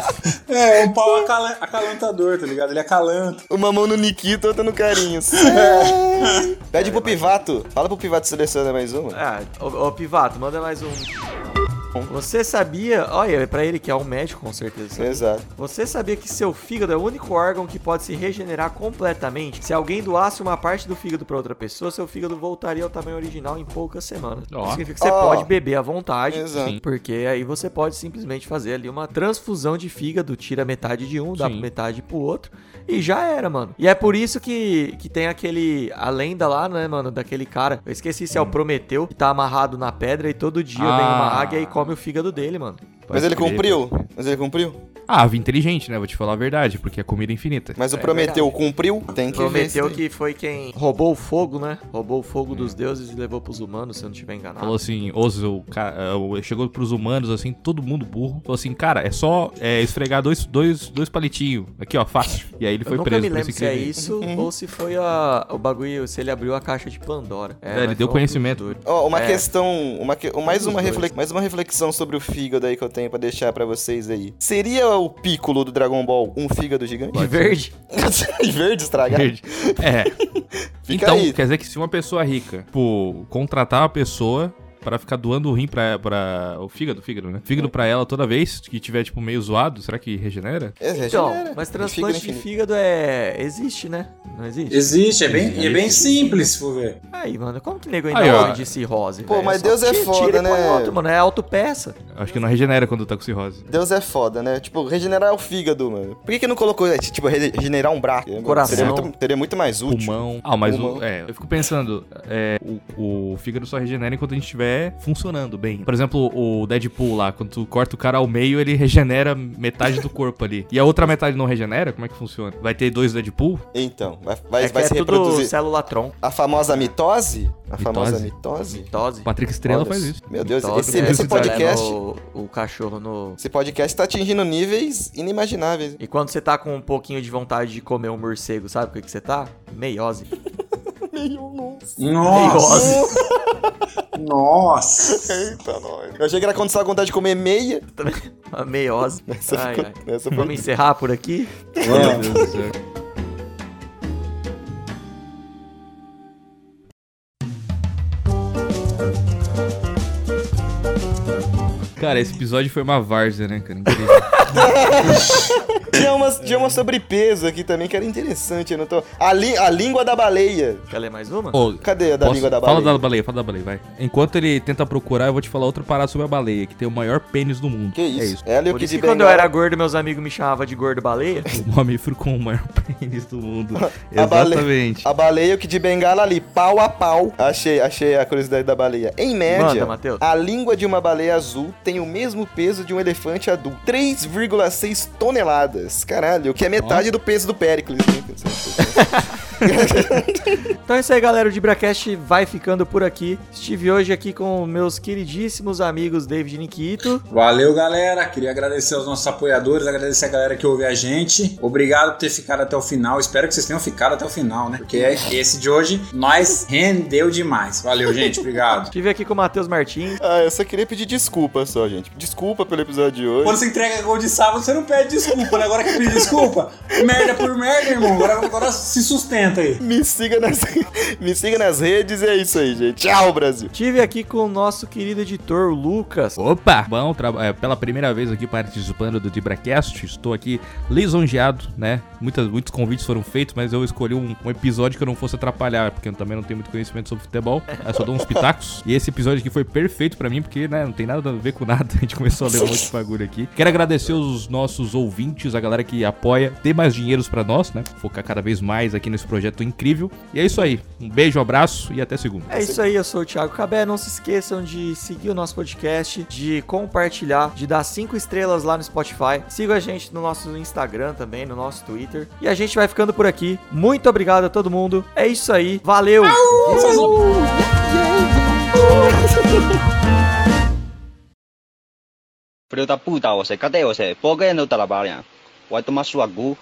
É, um pau acala- acalantador, tá ligado? Ele acalanta. Uma mão no Nikito, outra no Carinhos. Pede pro Pivato. Fala pro Pivato seleciona mais uma. Ah, ô, ô Pivato, manda mais um. Você sabia, olha, é pra ele que é um médico, com certeza. sabe? Exato. Você sabia que seu fígado é o único órgão que pode se regenerar completamente? Se alguém doasse uma parte do fígado pra outra pessoa, seu fígado voltaria ao tamanho original em poucas semanas. Isso significa que você Ó. pode beber à vontade. Exato. Porque aí você pode simplesmente fazer ali uma transfusão de fígado, tira metade de um, dá Sim. metade pro outro. E já era, mano. E é por isso que, que tem aquele. A lenda lá, né, mano? Daquele cara. Eu esqueci se é o Prometeu, que tá amarrado na pedra e todo dia vem uma Ah. águia e come o fígado dele, mano. Mas ele crer, cumpriu? pode. Mas ele cumpriu? Ah, ave inteligente, né? Vou te falar a verdade, porque é comida infinita. Mas o É Prometeu verdade. cumpriu? Tem que ver. Prometeu que foi quem roubou o fogo, né? Roubou o fogo dos deuses e levou pros humanos, se eu não tiver enganado. Falou assim, os, o, ca- é, o- chegou pros humanos, assim, todo mundo burro. Falou assim, cara, é só é, esfregar dois, dois, dois palitinhos. Aqui, ó, fácil. E aí ele Eu foi nunca preso me por lembro esse se é isso Uhum. ou se foi a, o bagulho, se ele abriu a caixa de Pandora. É, ele mas deu conhecimento. Ó, uma É. questão, uma que- mais, uma reflex- mais uma reflexão sobre o fígado aí que eu tenho pra deixar pra vocês aí. Seria o Piccolo do Dragon Ball um fígado gigante? De verde? Verde estragado? Verde. É. Fica então, aí. quer dizer que se uma pessoa rica, pô, contratar uma pessoa pra ficar doando o rim pra, pra o fígado, fígado, né? Fígado pra ela toda vez que tiver, tipo, meio zoado, será que regenera? É, Então, regenera. mas E transplante de fígado é. existe, né? Não existe? Existe, é bem, e é bem Existe. simples, se for ver. Aí, mano, como que nego ainda Aí, ó. de cirrose? Pô, velho? mas Só Deus é foda, tira né? outro, mano, é autopeça. Acho que não regenera quando tá com cirrose. Deus é foda, né? Tipo, regenerar o fígado, mano. Por que, que não colocou, é, tipo, re- regenerar um braço? Coração. Seria muito, seria muito mais útil. Pulmão. Ah, mas Pulmão. o, é, eu fico pensando, é, o, o fígado só regenera enquanto a gente estiver estiver funcionando bem. Por exemplo, o Deadpool lá, quando tu corta o cara ao meio, ele regenera metade do corpo ali. E a outra metade não regenera? Como é que funciona? Vai ter dois Deadpool? Então, vai, vai, É vai que se é tudo reproduzir. célula tron. A famosa mitose? A Mitose? famosa mitose? Mitose. Patrick Estrela Olha, faz isso. Meu Deus, Mitose, esse, né? esse Você podcast. leva O, cachorro no. Esse podcast tá atingindo níveis inimagináveis. E quando você tá com um pouquinho de vontade de comer um morcego, sabe o que, que você tá? Meiose. Nossa! Nossa! Eita, nós. Eu achei que era quando você tava com vontade de comer meia. Uma meiose. Essa Ai, ficou- ai. essa foi- Vamos encerrar por aqui? Meu Deus do céu. Cara, esse episódio foi uma várzea, né, cara? Incrível. Tinha umas, tinha uma sobrepeso aqui também que era interessante. Eu não tô... a, li- a língua da baleia. Quer ler mais uma? Ô, Cadê a da posso- língua da Fala baleia? da baleia, fala da baleia, vai. Enquanto ele tenta procurar, eu vou te falar outra parada sobre a baleia, que tem o maior pênis do mundo. Que É isso? isso. Ela e o Por Kid isso que quando eu Bengala. era gordo, meus amigos me chamavam de gordo baleia. O mamífero com o maior pênis do mundo. A baleia- Exatamente. A baleia e o Kid Bengala ali, pau a pau. Achei, achei a curiosidade da baleia. Em média, Manda, Matheus. a língua de uma baleia azul tem o mesmo peso de um elefante adulto. 3,6 toneladas. Caralho, o que é metade do peso do Péricles. né? Então é isso aí, galera. O DibraCast vai ficando por aqui. Estive hoje aqui com meus queridíssimos amigos David e Nikito. Valeu, galera. Queria agradecer aos nossos apoiadores, agradecer a galera que ouve a gente. Obrigado por ter ficado até o final. Espero que vocês tenham ficado até o final, né? Porque esse de hoje nós rendeu demais. Valeu, gente. Obrigado. Estive aqui com o Matheus Martins. ah, eu só queria pedir desculpa só, gente. Desculpa pelo episódio de hoje. Quando você entrega gol de sábado, você não pede desculpa, né? Agora que pedir desculpa, merda por merda, irmão. Agora, agora se sustenta aí. Me siga, nas... Me siga nas redes e é isso aí, gente. Tchau, Brasil. Estive aqui com o nosso querido editor, o Lucas. Opa! Bom, tra- é, pela primeira vez aqui participando do DibraCast, estou aqui lisonjeado, né? Muitas, muitos convites foram feitos, mas eu escolhi um, um episódio que eu não fosse atrapalhar, porque eu também não tenho muito conhecimento sobre futebol, eu só dou uns pitacos. E esse episódio aqui foi perfeito pra mim, porque, né, não tem nada a ver com nada, a gente começou a ler um monte de bagulho aqui. Quero agradecer os nossos ouvintes, a galera que apoia, dê mais dinheiros pra nós, né? Focar cada vez mais aqui nesse projeto incrível. E é isso aí. Um beijo, abraço e até segunda. É isso aí, eu sou o Thiago Cabé. Não se esqueçam de seguir o nosso podcast, de compartilhar, de dar cinco estrelas lá no Spotify. Siga a gente no nosso Instagram também, no nosso Twitter. E a gente vai ficando por aqui. Muito obrigado a todo mundo. É isso aí. Valeu! Filho da puta você, cadê você? Por que não trabalha? Vai tomar sua gu.